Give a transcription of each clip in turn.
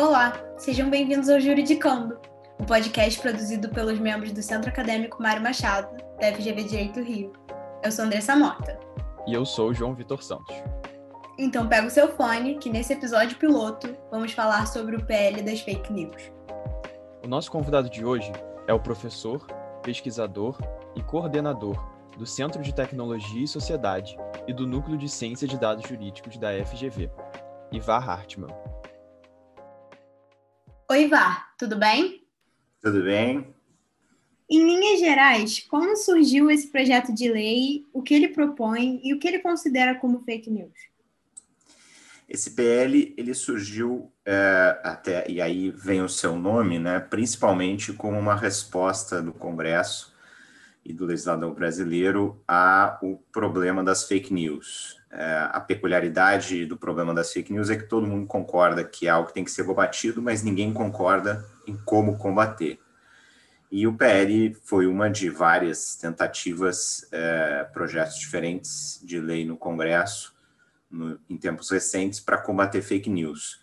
Olá, sejam bem-vindos ao Juridicando, o um podcast produzido pelos membros do Centro Acadêmico Mário Machado, da FGV Direito Rio. Eu sou Andressa Mota. E eu sou o João Vitor Santos. Então pega o seu fone, que nesse episódio piloto vamos falar sobre o PL das fake news. O nosso convidado de hoje é o professor, pesquisador e coordenador do Centro de Tecnologia e Sociedade e do Núcleo de Ciência de Dados Jurídicos da FGV, Ivar Hartmann. Oi, Ivar, tudo bem? Tudo bem. Em linhas gerais, como surgiu esse projeto de lei, o que ele propõe e o que ele considera como fake news? Esse PL ele surgiu é, até e aí vem o seu nome, né? Principalmente como uma resposta do Congresso e do legislador brasileiro ao problema das fake news. É, a peculiaridade do problema das fake news é que todo mundo concorda que é algo que tem que ser combatido, mas ninguém concorda em como combater. E o PL foi uma de várias tentativas, é, projetos diferentes de lei no Congresso, no, em tempos recentes, para combater fake news.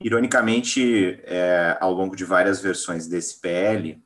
Ironicamente, é, ao longo de várias versões desse PL,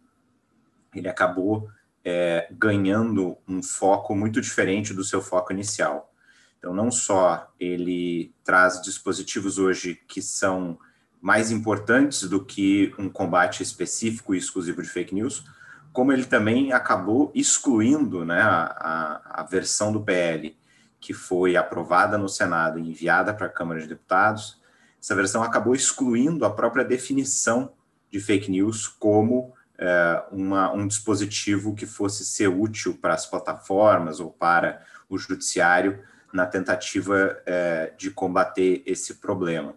ele acabou é, ganhando um foco muito diferente do seu foco inicial. Então, não só ele traz dispositivos hoje que são mais importantes do que um combate específico e exclusivo de fake news, como ele também acabou excluindo né, a, a, a versão do PL que foi aprovada no Senado e enviada para a Câmara de Deputados, essa versão acabou excluindo a própria definição de fake news como é, uma, um dispositivo que fosse ser útil para as plataformas ou para o judiciário na tentativa é, de combater esse problema.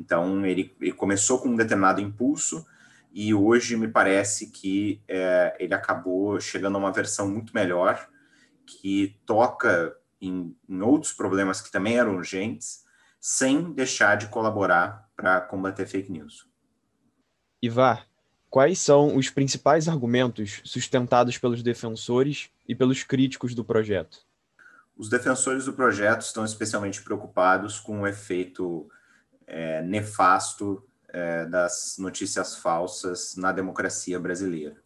Então, ele, ele, começou com um determinado impulso e hoje me parece que é, ele acabou chegando a uma versão muito melhor, que toca em, em outros problemas que também eram urgentes, sem deixar de colaborar para combater fake news. Ivar, quais são os principais argumentos sustentados pelos defensores e pelos críticos do projeto? Os defensores do projeto estão especialmente preocupados com o efeito é, nefasto é, das notícias falsas na democracia brasileira.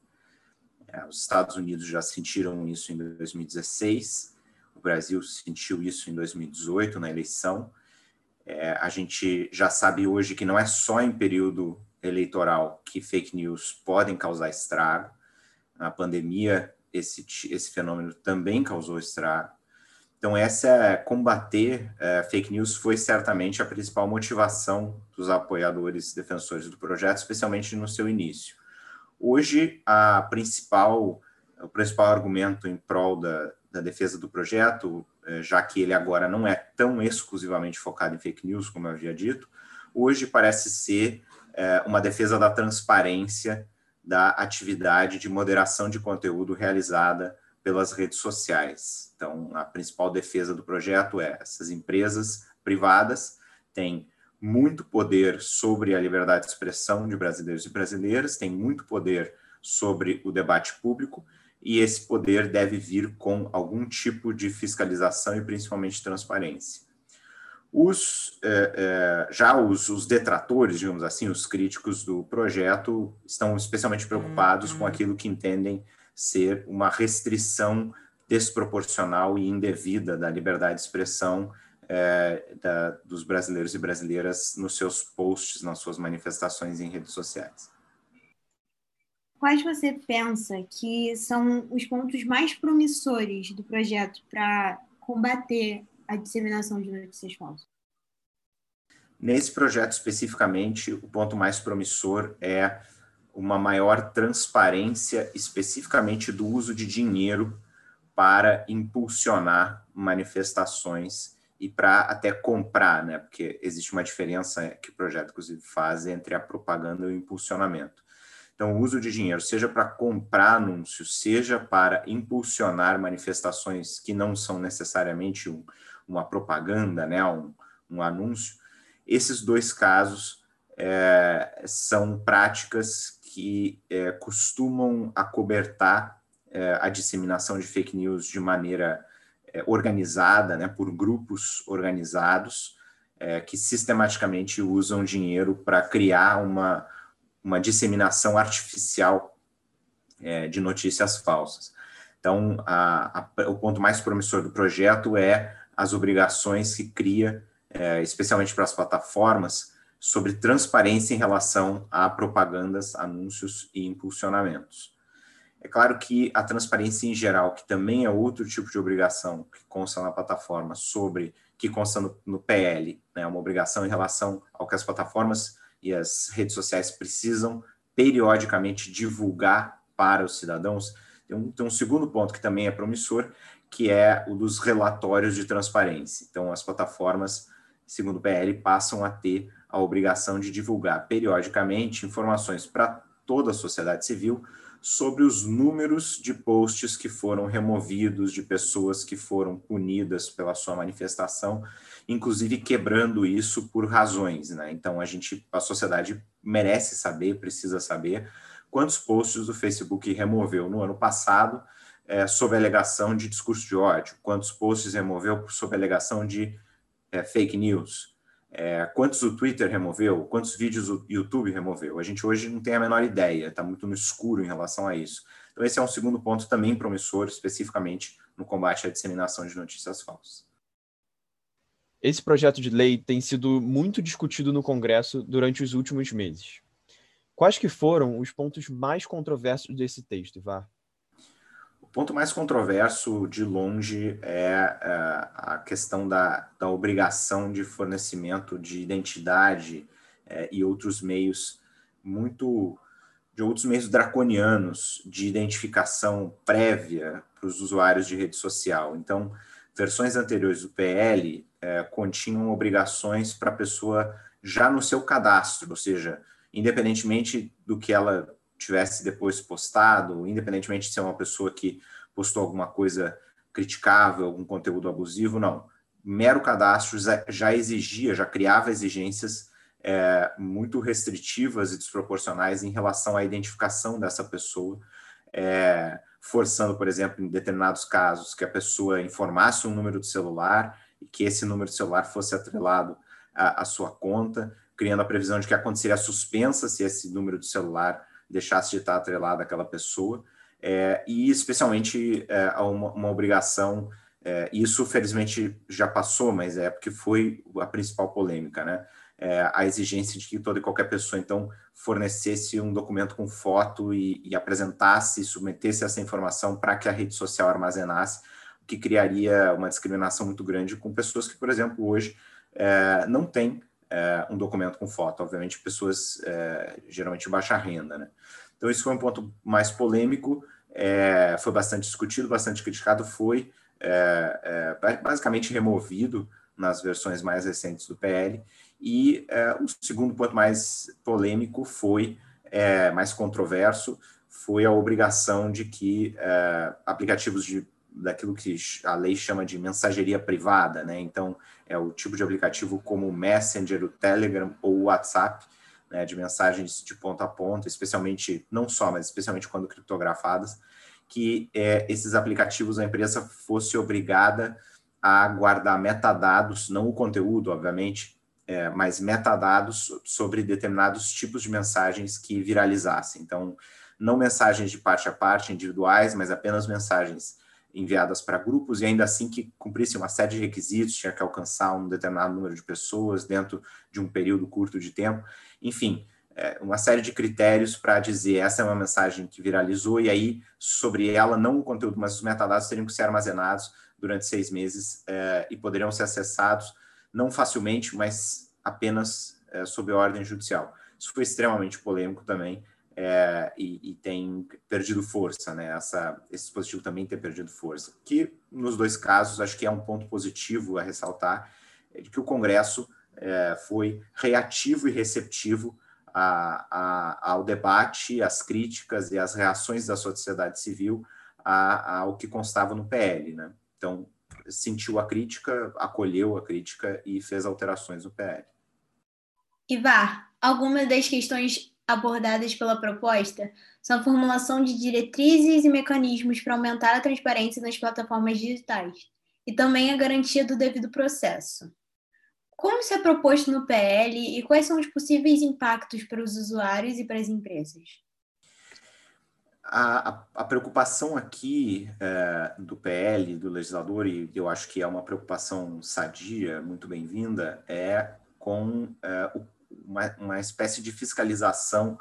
É, os Estados Unidos já sentiram isso em 2016, o Brasil sentiu isso em 2018 na eleição. É, a gente já sabe hoje que não é só em período eleitoral que fake news podem causar estrago. Na pandemia, esse, esse fenômeno também causou estrago. Então, essa combater é, fake news foi certamente a principal motivação dos apoiadores defensores do projeto, especialmente no seu início. Hoje, a principal, o principal argumento em prol da, da defesa do projeto, é, já que ele agora não é tão exclusivamente focado em fake news, como eu havia dito, hoje parece ser é, uma defesa da transparência da atividade de moderação de conteúdo realizada pelas redes sociais. Então, a principal defesa do projeto é essas empresas privadas têm muito poder sobre a liberdade de expressão de brasileiros e brasileiras, têm muito poder sobre o debate público, e esse poder deve vir com algum tipo de fiscalização e principalmente transparência. Os, é, é, já os, os, detratores, digamos assim, os críticos do projeto, estão especialmente preocupados com uhum. aquilo que entendem ser uma restrição desproporcional e indevida da liberdade de expressão é, da, dos brasileiros e brasileiras nos seus posts, nas suas manifestações em redes sociais. Quais você pensa que são os pontos mais promissores do projeto para combater a disseminação de notícias falsas? Nesse projeto especificamente, o ponto mais promissor é uma maior transparência, especificamente do uso de dinheiro para impulsionar manifestações e para até comprar, né? Porque existe uma diferença que o projeto, inclusive, faz entre a propaganda e o impulsionamento. Então, o uso de dinheiro, seja para comprar anúncios, seja para impulsionar manifestações que não são necessariamente um, uma propaganda, né? Um, um anúncio, esses dois casos é, são práticas que é, costumam acobertar é, a disseminação de fake news de maneira é, organizada, né, por grupos organizados, é, que sistematicamente usam dinheiro para criar uma, uma disseminação artificial é, de notícias falsas. Então, a, a, o ponto mais promissor do projeto é as obrigações que cria, é, especialmente para as plataformas, sobre transparência em relação a propagandas, anúncios e impulsionamentos. É claro que a transparência em geral, que também é outro tipo de obrigação que consta na plataforma sobre que consta no, no PL, né, uma obrigação em relação ao que as plataformas e as redes sociais precisam periodicamente divulgar para os cidadãos. Tem um, tem um segundo ponto que também é promissor, que é o dos relatórios de transparência. Então, as plataformas, segundo o PL, passam a ter a obrigação de divulgar periodicamente informações para toda a sociedade civil sobre os números de posts que foram removidos, de pessoas que foram punidas pela sua manifestação, inclusive quebrando isso por razões, né? Então a gente, a sociedade merece saber, precisa saber quantos posts o Facebook removeu no ano passado é, sob alegação de discurso de ódio, quantos posts removeu sob alegação de é, fake news, é, quantos o Twitter removeu? Quantos vídeos o YouTube removeu? A gente hoje não tem a menor ideia, está muito no escuro em relação a isso. Então, esse é um segundo ponto também promissor, especificamente no combate à disseminação de notícias falsas. Esse projeto de lei tem sido muito discutido no Congresso durante os últimos meses. Quais que foram os pontos mais controversos desse texto, Ivar? Ponto mais controverso, de longe, é, é a questão da, da obrigação de fornecimento de identidade é, e outros meios muito de outros meios draconianos de identificação prévia para os usuários de rede social. Então, versões anteriores do PL é, continham obrigações para a pessoa já no seu cadastro, ou seja, independentemente do que ela tivesse depois postado, independentemente de ser uma pessoa que postou alguma coisa criticável, algum conteúdo abusivo, não. Mero cadastro já exigia, já criava exigências é, muito restritivas e desproporcionais em relação à identificação dessa pessoa, é, forçando, por exemplo, em determinados casos, que a pessoa informasse um número de celular e que esse número de celular fosse atrelado à, à sua conta, criando a previsão de que aconteceria a suspensa se esse número de celular deixasse de estar atrelado àquela pessoa, é, e especialmente é, uma, uma, obrigação, é, isso felizmente já passou, mas é porque foi a principal polêmica, né? É, a exigência de que toda e qualquer pessoa, então, fornecesse um documento com foto e, e apresentasse, submetesse essa informação para que a rede social armazenasse, o que criaria uma discriminação muito grande com pessoas que, por exemplo, hoje é, não têm é, um documento com foto, obviamente pessoas é, geralmente de baixa renda, né? Então isso foi um ponto mais polêmico, é, foi bastante discutido, bastante criticado, foi é, é, basicamente removido nas versões mais recentes do PL. E é, o segundo ponto mais polêmico foi mais controverso, foi a obrigação de que aplicativos de daquilo que a lei chama de mensageria privada, né? Então, é o tipo de aplicativo como o Messenger, o Telegram ou o WhatsApp, né, de mensagens de ponta a ponta, especialmente, não só, mas especialmente quando criptografadas, que é, esses aplicativos a empresa fosse obrigada a guardar metadados, não o conteúdo, obviamente, é, mas metadados sobre determinados tipos de mensagens que viralizassem. Então, não mensagens de parte a parte, individuais, mas apenas mensagens enviadas para grupos e ainda assim que cumprisse uma série de requisitos, tinha que alcançar um determinado número de pessoas dentro de um período curto de tempo, enfim, é, uma série de critérios para dizer essa é uma mensagem que viralizou e aí sobre ela não o conteúdo, mas os metadados teriam que ser armazenados durante seis meses é, e poderiam ser acessados não facilmente, mas apenas é, sob ordem judicial. Isso foi extremamente polêmico também é, e, e, tem perdido força, né? Essa, esse dispositivo também tem perdido força. Que nos dois casos acho que é um ponto positivo a ressaltar é de que o Congresso é, foi reativo e receptivo a, a, ao debate, às críticas e às reações da sociedade civil a, ao que constava no PL, né? Então sentiu a crítica, acolheu a crítica e fez alterações no PL. Ivar, alguma das questões abordadas pela proposta são a formulação de diretrizes e mecanismos para aumentar a transparência nas plataformas digitais e também a garantia do devido processo. Como isso é proposto no PL e quais são os possíveis impactos para os usuários e para as empresas? A, a, a preocupação aqui é, do PL, do legislador, e eu acho que é uma preocupação sadia, muito bem-vinda, é com é, uma, uma espécie de fiscalização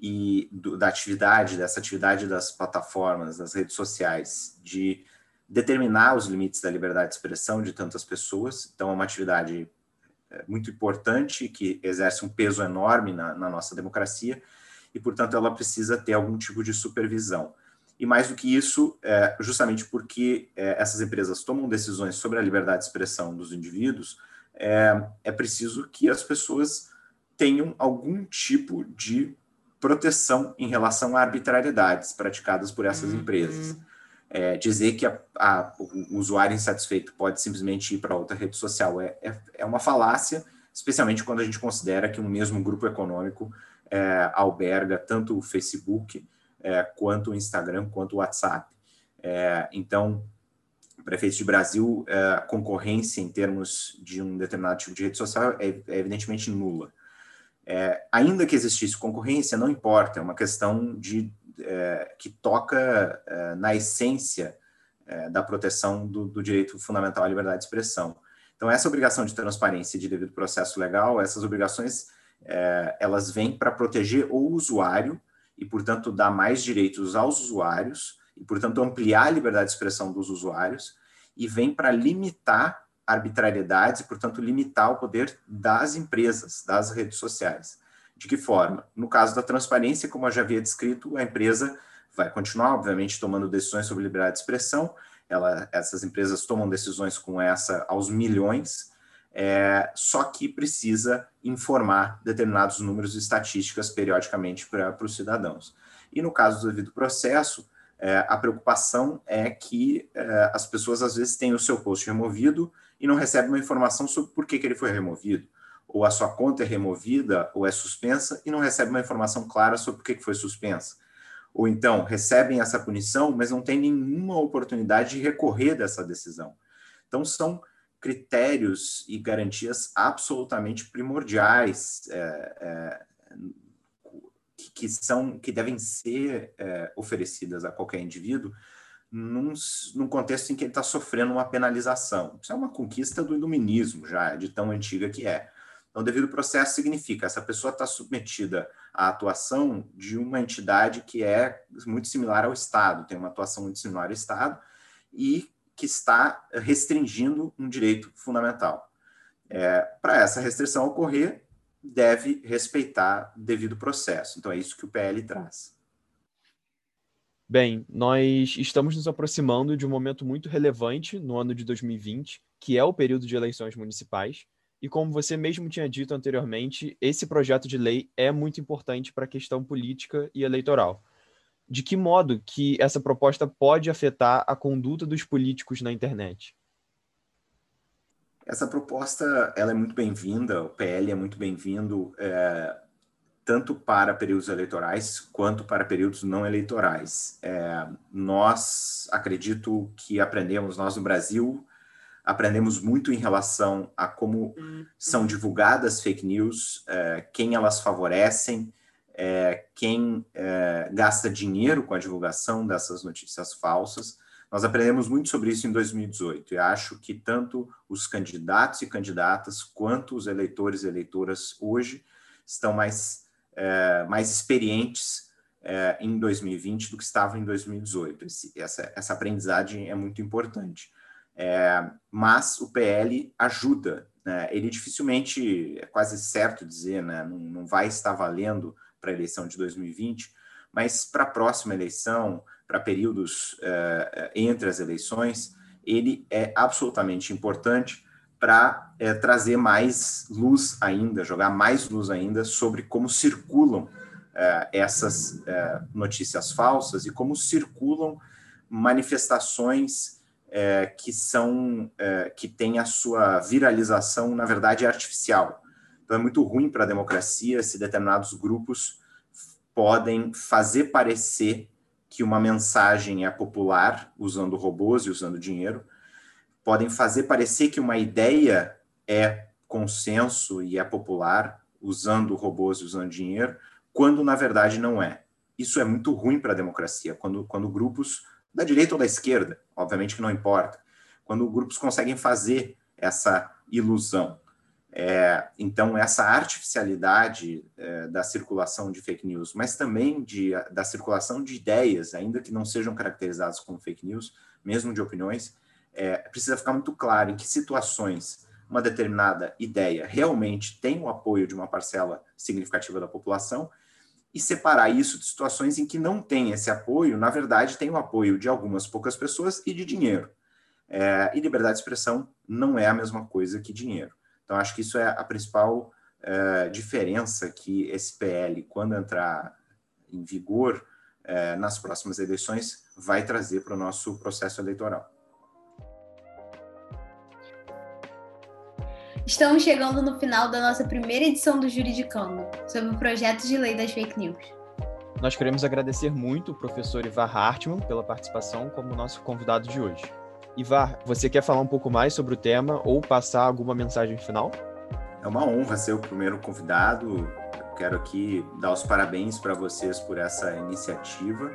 e do, da atividade, dessa atividade das plataformas, das redes sociais, de determinar os limites da liberdade de expressão de tantas pessoas. Então, é uma atividade é, muito importante, que exerce um peso enorme na, na, nossa democracia, e, portanto, ela precisa ter algum tipo de supervisão. E mais do que isso, é, justamente porque é, essas empresas tomam decisões sobre a liberdade de expressão dos indivíduos, é, é preciso que as pessoas tenham algum tipo de proteção em relação a arbitrariedades praticadas por essas uhum. empresas. É, dizer que a, a, o usuário insatisfeito pode simplesmente ir para outra rede social é, é, é, uma falácia, especialmente quando a gente considera que um mesmo grupo econômico é, alberga tanto o Facebook é, quanto o Instagram, quanto o WhatsApp. É, então, prefeito de Brasil, a concorrência em termos de um determinado tipo de rede social é, evidentemente nula. Ainda que existisse concorrência, não importa, é uma questão de é, que toca é, na essência é, da proteção do, do, direito fundamental à liberdade de expressão. Então, essa obrigação de transparência e de devido processo legal, essas obrigações, é, elas vêm para proteger o usuário e, portanto, dar mais direitos aos usuários e, portanto, ampliar a liberdade de expressão dos usuários e vem para limitar arbitrariedades e, portanto, limitar o poder das empresas, das redes sociais. De que forma? No caso da transparência, como eu já havia descrito, a empresa vai continuar, obviamente, tomando decisões sobre liberdade de expressão. Ela, essas empresas tomam decisões com essa aos milhões, é, só que precisa informar determinados números e estatísticas periodicamente para os cidadãos. E no caso do devido processo, é, a preocupação é que é, as pessoas às vezes têm o seu post removido e não recebem uma informação sobre por que, que ele foi removido ou a sua conta é removida ou é suspensa e não recebe uma informação clara sobre por que foi suspensa. Ou então recebem essa punição, mas não tem nenhuma oportunidade de recorrer dessa decisão. Então, são critérios e garantias absolutamente primordiais é, é, que, são que devem ser é, oferecidas a qualquer indivíduo num, num, contexto em que ele está sofrendo uma penalização. Isso é uma conquista do iluminismo já, de tão antiga que é. Então, devido processo significa essa pessoa está submetida à atuação de uma entidade que é muito similar ao Estado, tem uma atuação muito similar ao Estado e que está restringindo um direito fundamental. É, Para essa restrição ocorrer, deve respeitar devido processo. Então, é isso que o PL traz. Bem, nós estamos nos aproximando de um momento muito relevante no ano de 2020, que é o período de eleições municipais. E como você mesmo tinha dito anteriormente, esse projeto de lei é muito importante para a questão política e eleitoral. De que modo que essa proposta pode afetar a conduta dos políticos na internet? Essa proposta ela é muito bem-vinda, o PL é muito bem-vindo, é, tanto para períodos eleitorais quanto para períodos não eleitorais. É, nós, acredito que aprendemos, nós no Brasil, aprendemos muito em relação a como uhum. são divulgadas fake news, é, quem elas favorecem, é, quem é, gasta dinheiro com a divulgação dessas notícias falsas. Nós aprendemos muito sobre isso em 2018 e acho que tanto os candidatos e candidatas quanto os eleitores e eleitoras hoje estão mais, é, mais experientes é, em 2020 do que estavam em 2018. Esse, essa, essa aprendizagem é muito importante. É, mas o PL ajuda. Né? Ele dificilmente, é quase certo dizer, né? não, não vai estar valendo para a eleição de 2020, mas para a próxima eleição, para períodos é, entre as eleições, ele é absolutamente importante para é, trazer mais luz ainda, jogar mais luz ainda sobre como circulam é, essas é, notícias falsas e como circulam manifestações é, que são é, que têm a sua viralização, na verdade, artificial. Então é muito ruim para a democracia se determinados grupos podem fazer parecer que uma mensagem é popular usando robôs e usando dinheiro, podem fazer parecer que uma ideia é consenso e é popular, usando robôs e usando dinheiro, quando na verdade não é. Isso é muito ruim para a democracia, quando, quando grupos da direita ou da esquerda, obviamente que não importa, quando grupos conseguem fazer essa ilusão. É, então, essa artificialidade é, da circulação de fake news, mas também de, da circulação de ideias, ainda que não sejam caracterizadas como fake news, mesmo de opiniões, é, precisa ficar muito claro em que situações uma determinada ideia realmente tem o apoio de uma parcela significativa da população e separar isso de situações em que não tem esse apoio, na verdade, tem o apoio de algumas poucas pessoas e de dinheiro. É, e liberdade de expressão não é a mesma coisa que dinheiro. Então, acho que isso é a principal é, diferença que esse PL, quando entrar em vigor é, nas próximas eleições, vai trazer para o nosso processo eleitoral. Estamos chegando no final da nossa primeira edição do Juridicando, sobre o projeto de lei das fake news. Nós queremos agradecer muito o professor Ivar Hartmann pela participação como nosso convidado de hoje. Ivar, você quer falar um pouco mais sobre o tema ou passar alguma mensagem final? É uma honra ser o primeiro convidado. Eu quero aqui dar os parabéns para vocês por essa iniciativa.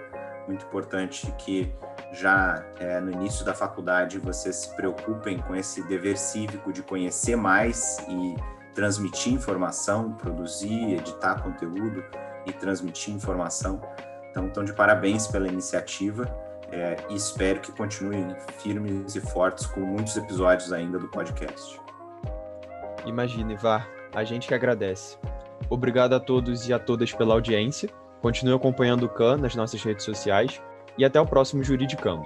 Muito importante que já é, no início da faculdade vocês se preocupem com esse dever cívico de conhecer mais e transmitir informação, produzir, editar conteúdo e transmitir informação. Então, estão de parabéns pela iniciativa é, e espero que continuem firmes e fortes com muitos episódios ainda do podcast. Imagina, Ivar, a gente que agradece. Obrigado a todos e a todas pela audiência. Continue acompanhando o CAN nas nossas redes sociais e até o próximo Juridicando.